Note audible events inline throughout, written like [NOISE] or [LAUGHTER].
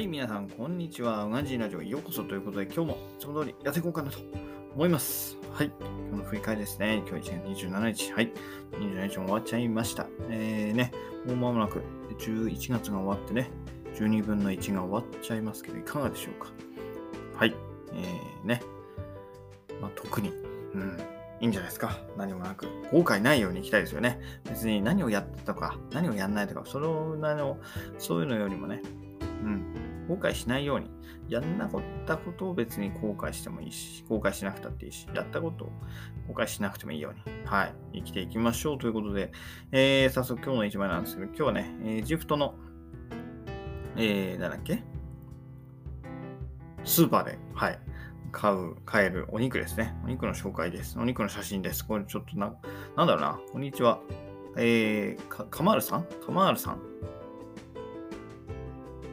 はい、皆さん、こんにちは。うがじいラジオへようこそということで、今日もいつも通りやっていこうかなと思います。はい、今日の振り返りですね。今日1月27日。はい、27日も終わっちゃいました。えーね、もう間もなく11月が終わってね、12分の1が終わっちゃいますけど、いかがでしょうか。はい、えーね、まあ、特に、うん、いいんじゃないですか。何もなく。後悔ないようにいきたいですよね。別に何をやったとか、何をやんないとか、そのなの、そういうのよりもね、うん、後悔しないように、やんなかったことを別に後悔してもいいし、後悔しなくたっていいし、やったことを後悔しなくてもいいように、はい、生きていきましょうということで、えー、早速今日の一枚なんですけど、今日はね、エジプトの、えー、なんだっけ？スーパーで、はい、買う、買えるお肉ですね。お肉の紹介です。お肉の写真です。これちょっとな、なんだろうな。こんにちは。えー、か、カマールさん？カマールさん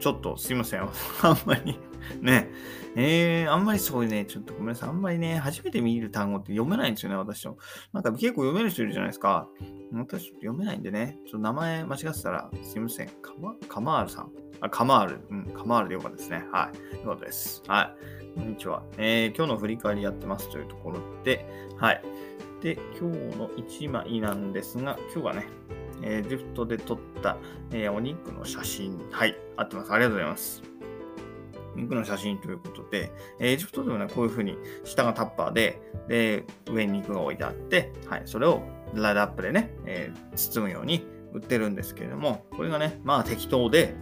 ちょっとすいません。[LAUGHS] あんまりね。えー、あんまりそういうね、ちょっとごめんなさい。あんまりね、初めて見る単語って読めないんですよね、私も。なんか結構読める人いるじゃないですか。私ちょっと読めないんでね、ちょっと名前間違ってたらすいません。カマカマールさん。あ、カマール。うん、カマールでよかったですね。はい。よかったです。はい。こんにちは。えー、今日の振り返りやってますというところで、はい。で、今日の1枚なんですが、今日はね、エジプトで撮った、えーお肉の写真。はい、合ってます。ありがとうございます。肉の写真ということで、エジプトでもね、こういう風に下がタッパーで、で、上に肉が置いてあって、はい、それをライドアップでね、えー包むように売ってるんですけれども、これがね、まあ適当で、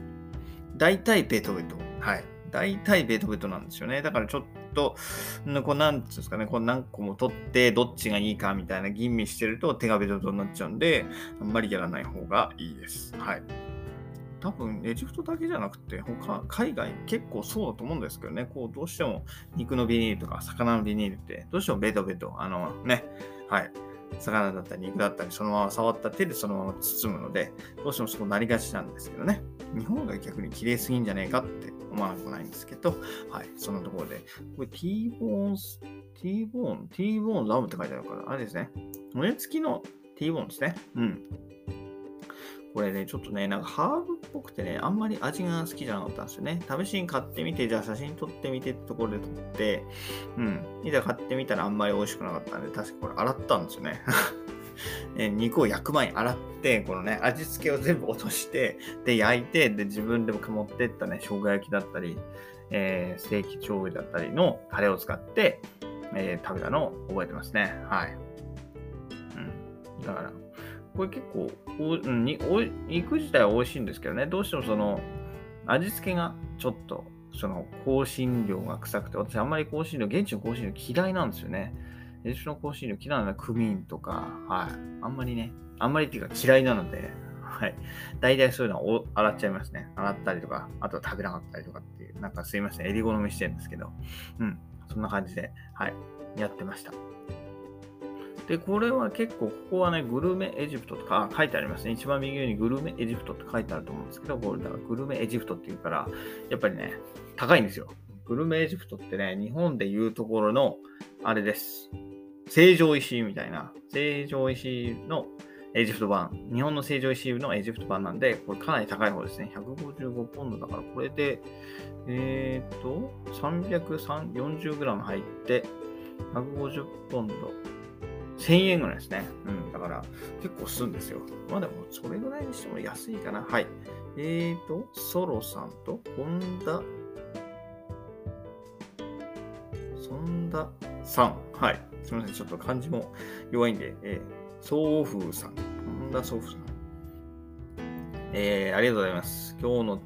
大体ベトベト。はい。大体ベトベトなんですよね。だからちょっと、んこうなんつうんですかね、こう何個も取ってどっちがいいかみたいな吟味してると手がベトベトになっちゃうんで、あんまりやらない方がいいです。はい。多分、エジプトだけじゃなくて、他、海外結構そうだと思うんですけどね、こう、どうしても肉のビニールとか魚のビニールって、どうしてもベトベト、あのね、はい。魚だったり肉だったり、そのまま触った手でそのまま包むので、どうしてもそうなりがちなんですけどね。日本が逆に綺麗すぎんじゃねえかって思わなくないんですけど、はい。そんなところで、これ T ボーンス、T ボーン、T ボーンラムって書いてあるから、あれですね。骨付きの T ボーンですね。うん。これね、ちょっとね、なんかハーブっぽくてね、あんまり味が好きじゃなかったんですよね。試しに買ってみて、じゃあ写真撮ってみてってところで撮って、うん。いざ買ってみたらあんまり美味しくなかったんで、確かこれ洗ったんですよね。え [LAUGHS] 肉を焼く前に洗って、このね、味付けを全部落として、で、焼いて、で、自分でも持ってったね、生姜焼きだったり、えーステーキ調理だったりのタレを使って、えー食べたのを覚えてますね。はい。うん。だから、これ結構お、にお肉自体は美味しいんですけどね、どうしてもその、味付けがちょっと、その、香辛料が臭くて、私あんまり香辛料、現地の香辛料嫌いなんですよね。エジプトの香辛料嫌いなのはクミンとか、はい。あんまりね、あんまりっていうか嫌いなので、はい。大体そういうのはお洗っちゃいますね。洗ったりとか、あとは食べなかったりとかっていう、なんかすいません、襟好みしてるんですけど、うん。そんな感じで、はい。やってました。で、これは結構、ここはね、グルメエジプトとか書いてありますね。一番右上にグルメエジプトって書いてあると思うんですけど、これだからグルメエジプトっていうから、やっぱりね、高いんですよ。グルメエジプトってね、日本でいうところの、あれです。成城石井みたいな、成城石井のエジプト版、日本の成城石井のエジプト版なんで、これかなり高い方ですね。155ポンドだから、これで、えーっと、340g 入って、150ポンド。1000円ぐらいですね。うん。だから、結構するんですよ。まあでも、それぐらいにしても安いかな。はい。えーと、ソロさんと、本田、そんださん。はい。すみません。ちょっと漢字も弱いんで、えー、ソウフーさん。本田ソウフさん。えー、ありがとうございます。今日の、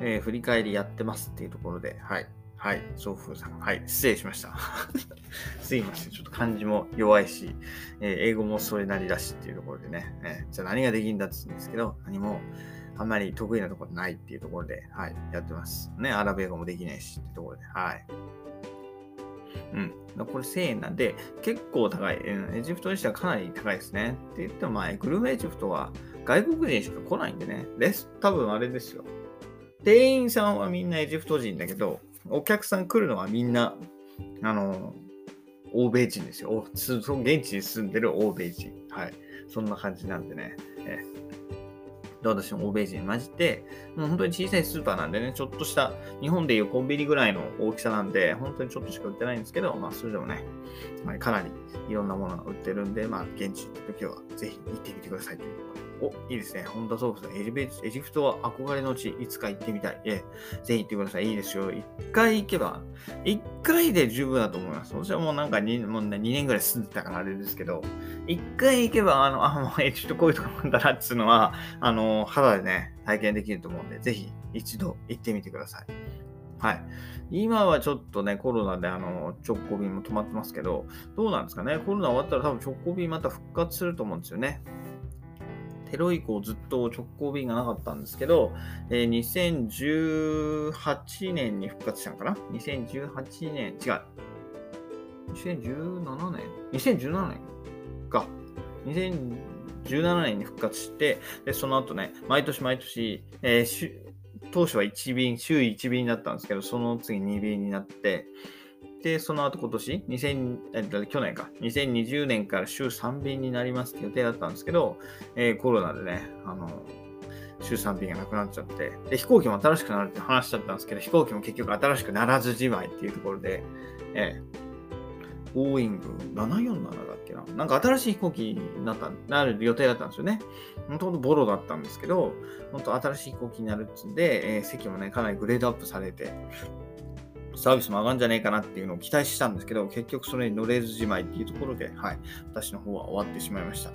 えー振り返りやってますっていうところで、はい。はい。ソウフーさん。はい。失礼しました。[LAUGHS] すいません。ちょっと漢字も弱いし、えー英語もそれなりだしっていうところでね、えーじゃあ何ができるんだって言うんですけど、何もあんまり得意なところないっていうところで、はい、やってます。ね、アラビア語もできないしっていうところで、はい。うん。これ1000円なんで、結構高い。エジプトにしてはかなり高いですね。って言っても、まあ、グルメエジプトは外国人しか来ないんでね。レス、多分あれですよ。店員さんはみんなエジプト人だけど、お客さん来るのはみんな、あの、欧米人ですよ。現地に住んでる欧米人。はい。そんな感じなんでね。えで、私も欧米人に混じって、もう本当に小さいスーパーなんでね、ちょっとした、日本でいうコンビニぐらいの大きさなんで、本当にちょっとしか売ってないんですけど、まあ、それでもね、まあ、かなりいろんなものが売ってるんで、まあ、現地行った時はぜひ行ってみてくださいという。お、いいですね。本田ソープさんエジエジプトは憧れの地、いつか行ってみたい。ええ、ぜひ行ってください。いいですよ。一回行けば、一回で十分だと思います。私はもうなんか 2, もうね2年ぐらい住んでたからあれですけど、一回行けば、あの、あ、もうエジプトこういうとこなんだなっつうのは、あの、肌でね、体験できると思うんで、ぜひ一度行ってみてください。はい。今はちょっとね、コロナであの直行便も止まってますけど、どうなんですかね。コロナ終わったら多分直行便また復活すると思うんですよね。テロ以降ずっと直行便がなかったんですけど、えー、2018年に復活したのかな ?2018 年、違う。2017年 ?2017 年か。2017年に復活して、で、その後ね、毎年毎年、えー、当初は1便、週1便だったんですけど、その次2便になって、で、その後今年、2000去年か、2020年から週3便になりますって予定だったんですけど、えー、コロナでね、あの、週3便がなくなっちゃって、で、飛行機も新しくなるって話しちゃったんですけど、飛行機も結局新しくならずじまいっていうところで、えー、ボーイング747だっけな？なんか新しい飛行機になった、なる予定だったんですよね。もともとボロだったんですけど、本当新しい飛行機になるっつんで、えー、席もね、かなりグレードアップされて、サービスも上がるんじゃねえかなっていうのを期待したんですけど、結局それに乗れずじまいっていうところで、はい、私の方は終わってしまいました。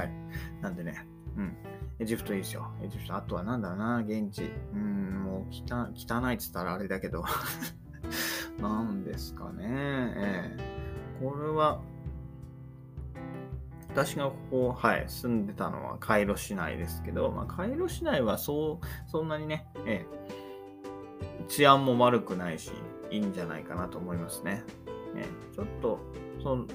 はい。なんでね、うん。エジプトいいですよ。エジプト。あとはなんだろうな、現地。うん、もう汚いっつったらあれだけど。[LAUGHS] なんですかね。ええこれは、私がここ、はい、住んでたのはカイロ市内ですけど、まあ、カイロ市内はそう、そんなにね、ええ治安も悪くないし、いいんじゃないかなと思いますね。ねちょっと、その、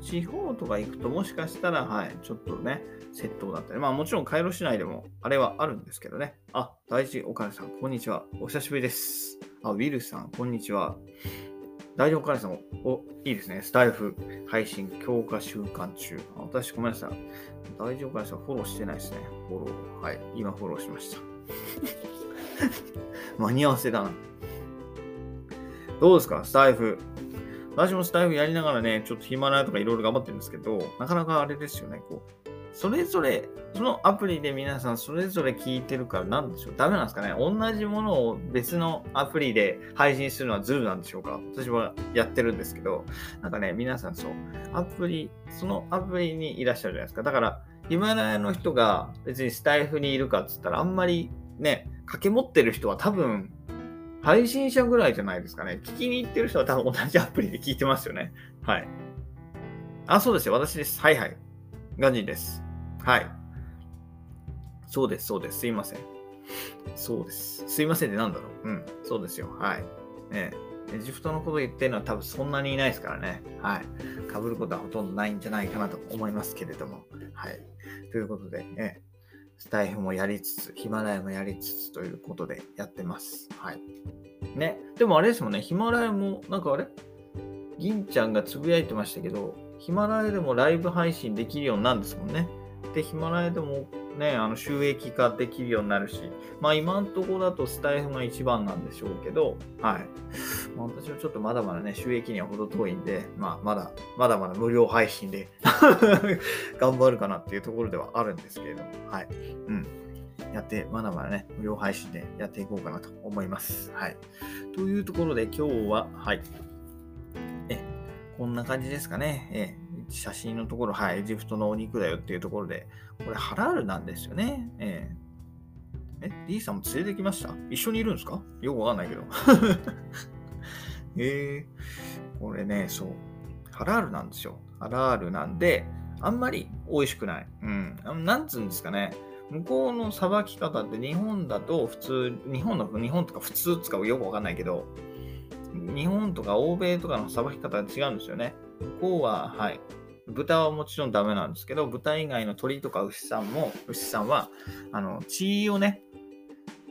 地方とか行くともしかしたら、はい、ちょっとね、窃盗だったり、まあもちろんカイロ市内でもあれはあるんですけどね。あ、大事お金さん、こんにちは。お久しぶりです。あ、ウィルさん、こんにちは。大丈夫お金さん、お、いいですね。スタイフ配信強化週間中。私、ごめんなさい。大丈夫お金さん、フォローしてないですね。フォロー。はい。今フォローしました。[LAUGHS] 間に合わせだな。どうですか？スタイフ。私もスタイフやりながらね、ちょっとヒマラヤとかいろいろ頑張ってるんですけど、なかなかあれですよね、こう。それぞれ、そのアプリで皆さんそれぞれ聞いてるからなんでしょう？ダメなんですかね？同じものを別のアプリで配信するのはズルなんでしょうか？私はやってるんですけど、なんかね、皆さんそう、アプリ、そのアプリにいらっしゃるじゃないですか。だから、ヒマラヤの人が別にスタイフにいるかっつったらあんまりね、掛け持ってる人は多分、配信者ぐらいじゃないですかね。聞きに行ってる人は多分同じアプリで聞いてますよね。はい。あ、そうですよ。私です。はいはい。ガンジンです。はい。そうです、そうです。すいません。そうです。すいませんってなんだろう。うん。そうですよ。はい。ええ。エジプトのこと言ってるのは多分そんなにいないですからね。はい。かぶることはほとんどないんじゃないかなと思いますけれども。はい。ということで、ええ。スタイフもやりつつ、ヒマラヤもやりつつということでやってます。はい。ね。でもあれですもんね、ヒマラヤも、なんかあれ？銀ちゃんがつぶやいてましたけど、ヒマラヤでもライブ配信できるようになるんですもんね。で、ヒマラヤでもね、あの収益化できるようになるし、まあ今んとこだとスタイフが一番なんでしょうけど、はい。私はちょっとまだまだね、収益には程遠いんで、まあまだ、まだまだ無料配信で [LAUGHS] 頑張るかなっていうところではあるんですけれども、はい。うん。やって、まだまだね、無料配信でやっていこうかなと思います。はい。というところで今日は、はい。え、こんな感じですかね。え写真のところ、はい、エジプトのお肉だよっていうところで、これハラールなんですよね。えー、え、D さんも連れてきました？一緒にいるんですか？よくわかんないけど。[LAUGHS] えー、これね、そう。ハラールなんですよ。ハラールなんで、あんまり美味しくない。うん。なんつうんですかね。向こうのさばき方って日本だと普通、日本の、日本とか普通使うよくわかんないけど、日本とか欧米とかのさばき方が違うんですよね。向こうは、はい。豚はもちろんダメなんですけど、豚以外の鶏とか牛さんも、牛さんは、あの、血をね、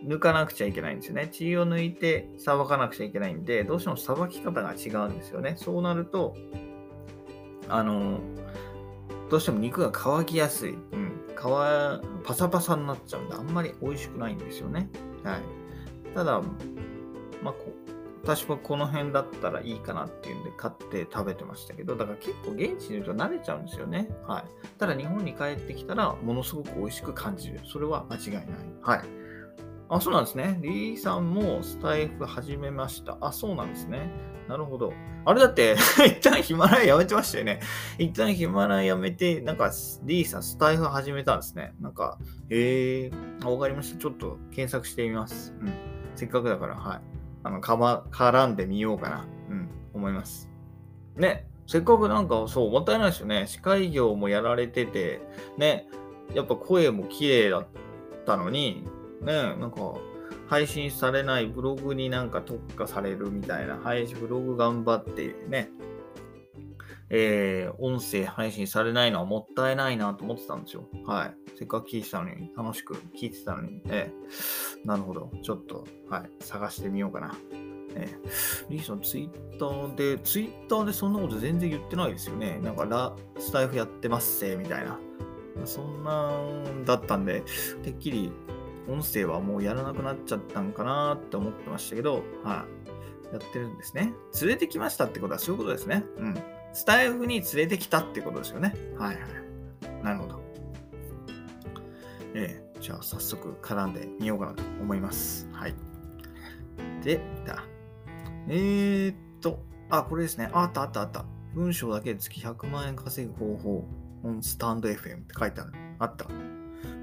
抜かなくちゃいけないんですよね。血を抜いてさばかなくちゃいけないんで、どうしてもさばき方が違うんですよね。そうなると、あの、どうしても肉が乾きやすい。うん、皮、パサパサになっちゃうんで、あんまり美味しくないんですよね。はい。ただ、まあ、私はこの辺だったらいいかなっていうんで買って食べてましたけど、だから結構現地にいると慣れちゃうんですよね。はい。ただ日本に帰ってきたらものすごく美味しく感じる。それは間違いない。はい。あ、そうなんですね。リーさんもスタイフ始めました。あ、そうなんですね。なるほど。あれだって、[LAUGHS] 一旦ヒマラヤやめてましたよね。一旦ヒマラヤやめて、なんか、リーさんスタイフ始めたんですね。なんか、へえー、わかりました。ちょっと検索してみます。うん。せっかくだから、はい。あの、かま、絡んでみようかな。うん、思います。ね。せっかくなんか、そう、もったいないですよね。司会業もやられてて、ね。やっぱ声も綺麗だったのに、ね、なんか、配信されないブログになんか特化されるみたいな、配信ブログ頑張ってね、えー、音声配信されないのはもったいないなと思ってたんですよ。はい。せっかく聞いてたのに、楽しく聞いてたのに、えー、なるほど。ちょっと、はい、探してみようかな。えー、リーさん、ツイッターで、ツイッターでそんなこと全然言ってないですよね。なんか、ラ、スタイフやってますせ、みたいな。そんなんだったんで、てっきり音声はもうやらなくなっちゃったんかなって思ってましたけど、はい、やってるんですね。連れてきましたってことはそういうことですね。うん。スタイフに連れてきたってことですよね。はいはい。なるほど。えー、じゃあ早速絡んでみようかなと思います。はい。で、だ。えー、っと、あ、これですね。あったあったあった。文章だけで月100万円稼ぐ方法、オンスタンド FM って書いてある。あった。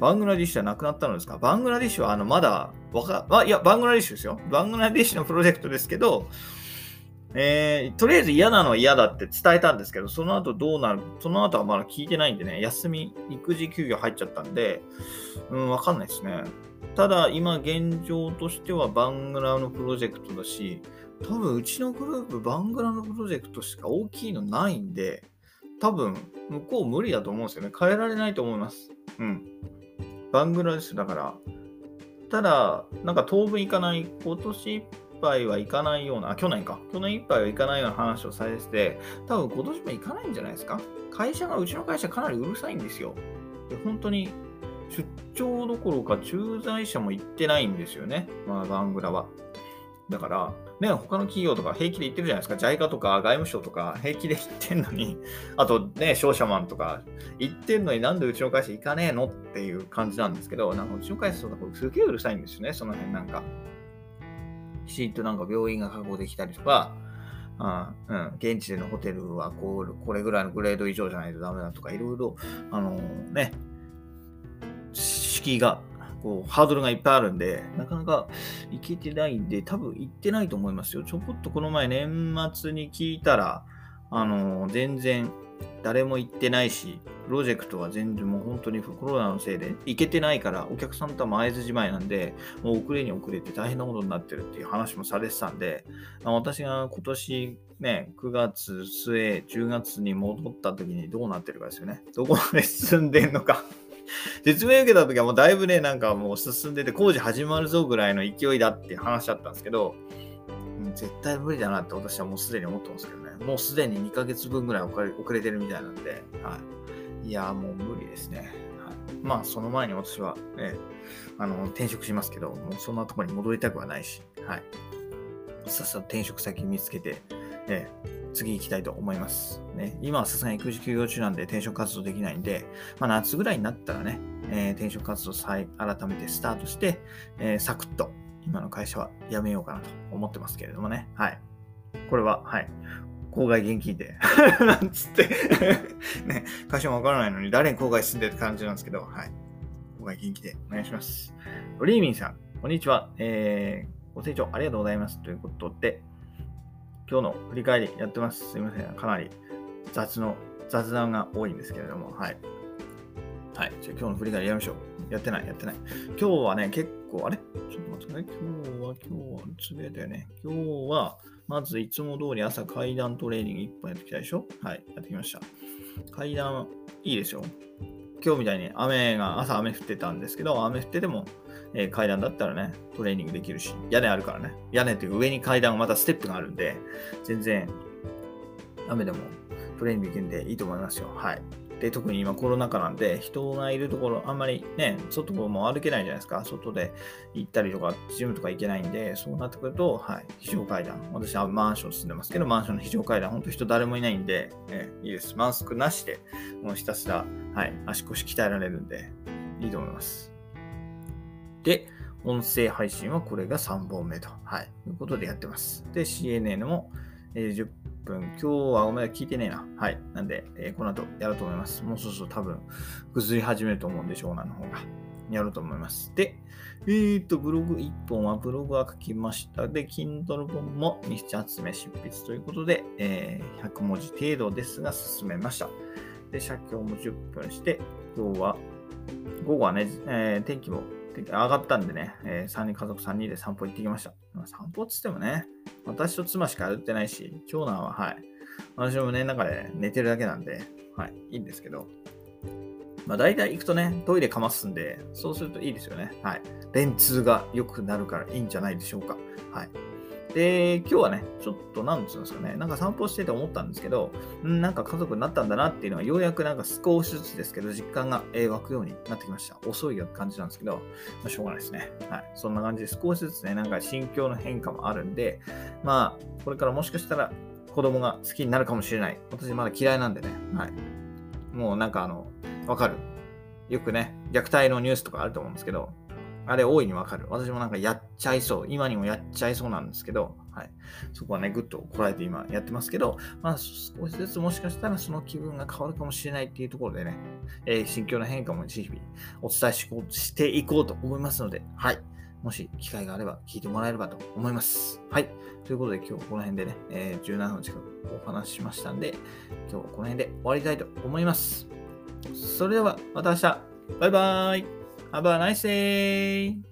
バングラディッシュはなくなったのですか？バングラディッシュはあのまだわか、あ、いや、バングラディッシュですよ。バングラディッシュのプロジェクトですけど、えー、とりあえず嫌なのは嫌だって伝えたんですけど、その後どうなるその後はまだ聞いてないんでね、休み、育児休業入っちゃったんで、うん、わかんないですね。ただ、今現状としてはバングラのプロジェクトだし、多分うちのグループバングラのプロジェクトしか大きいのないんで、多分向こう無理だと思うんですよね。変えられないと思います。うん。バングラデシュだから、ただ、なんか当分行かない、今年いっぱいは行かないような、去年か。去年いっぱいは行かないような話をされてて、多分今年も行かないんじゃないですか？会社が、うちの会社かなりうるさいんですよ。で本当に出張どころか駐在者も行ってないんですよね。まあ、バングラは。だから、ね、他の企業とか平気で言ってるじゃないですか。JICA とか外務省とか平気で言ってんのに、あとね、商社マンとか言ってんのになんでうちの会社行かねえの？っていう感じなんですけど、なんかうちの会社とかすげえうるさいんですよね、その辺なんか。きちんとなんか病院が確保できたりとか、あうん、現地でのホテルはこうこれぐらいのグレード以上じゃないとダメだとか、いろいろ、あのー、ね、敷居がこう、ハードルがいっぱいあるんで、なかなか行けてないんで、多分行ってないと思いますよ。ちょこっとこの前年末に聞いたら、あのー、全然誰も行ってないし、プロジェクトは全然もう本当にコロナのせいで行けてないから、お客さんとは前ずじまいなんで、もう遅れに遅れて大変なことになってるっていう話もされてたんで、私が今年ね、9月末、10月に戻った時にどうなってるかですよね。どこまで進んでんのか [LAUGHS] 説明受けた時はもうだいぶね、なんかもう進んでて工事始まるぞぐらいの勢いだって話だったんですけど、絶対無理だなって私はもうすでに思ってますけどね。もうすでに2ヶ月分ぐらい遅れてるみたいなんで、はい。いや、もう無理ですね。はい、まあ、その前に私は、ね、あの、転職しますけど、もうそんなとこに戻りたくはないし、はい。さっさと転職先見つけて、ね、次行きたいと思います。ね、今はさすがに育児休業中なんで転職活動できないんで、まあ、夏ぐらいになったらね、えー、転職活動再改めてスタートして、えー、サクッと今の会社は辞めようかなと思ってますけれどもね。はい。これは、はい。郊外現金で [LAUGHS] なんつって [LAUGHS] ね、会社もわからないのに誰に郊外住んでるって感じなんですけど、はい。郊外元気でお願いします。ロリーミンさん、こんにちは。えー、ご清聴ありがとうございます。ということで、今日の振り返りやってます。すいません。かなり雑の、雑談が多いんですけれども、はい。はい。じゃあ今日の振り返りやりましょう。やってない、やってない。今日はね、結構、あれ？ちょっと待ってください。今日は、今日は、つぶやいたよね。今日は、まずいつも通り朝階段トレーニング1本やってきたでしょ？はい。やってきました。階段、いいでしょ今日みたいに雨が、朝雨降ってたんですけど、雨降っててもえー、階段だったらね、トレーニングできるし、屋根あるからね。屋根っていう上に階段またステップがあるんで、全然雨でもトレーニングできるんでいいと思いますよ。はい。で、特に今コロナ禍なんで、人がいるところ、あんまりね、外も歩けないじゃないですか。外で行ったりとか、ジムとか行けないんで、そうなってくると、はい、非常階段。私はマンション住んでますけど、マンションの非常階段、本当人誰もいないんで、ね、いいです。マスクなしで、もうひたすら、はい、足腰鍛えられるんで、いいと思います。で、音声配信はこれが3本目と、はい、いうことでやってます。で、CNN も、えー、10分。今日はお前聞いてねえな。はい。なんで、えー、この後やろうと思います。もうそろそろ多分、崩り始めると思うんで、湘南の方が。やろうと思います。で、えー、っと、ブログ1本はブログは書きました。で、Kindle 本も日冊目執筆ということで、えー、100文字程度ですが進めました。で、写経も10分して、今日は、午後はね、えー、天気も上がったんでね、えー、3人家族3人で散歩行ってきました。まあ、散歩っつってもね、私と妻しか歩ってないし、長男ははい、私も胸の、中で寝てるだけなんで、はい、いいんですけど、まあ大体行くとね、トイレかますんで、そうするといいですよね。はい。便通が良くなるからいいんじゃないでしょうか。はい。で、今日はね、ちょっと、なんつうんですかね、なんか散歩してて思ったんですけど、んなんか家族になったんだなっていうのは、ようやくなんか少しずつですけど、実感が、え、湧くようになってきました。遅い感じなんですけど、まあ、しょうがないですね。はい。そんな感じで少しずつね、なんか心境の変化もあるんで、まあ、これからもしかしたら子供が好きになるかもしれない。私まだ嫌いなんでね、はい。もうなんかあの、わかる。よくね、虐待のニュースとかあると思うんですけど、あれ大いにわかる。私もなんかやっちゃいそう。今にもやっちゃいそうなんですけど、はい。そこはね、ぐっとこらえて今やってますけど、まあ少しずつもしかしたらその気分が変わるかもしれないっていうところでね、えー、心境の変化も日々お伝えしこうしていこうと思いますので、はい。もし機会があれば聞いてもらえればと思います。はい。ということで今日この辺でね、えー、17分近くお話ししましたんで、今日はこの辺で終わりたいと思います。それではまた明日。バイバーイ Have a nice day!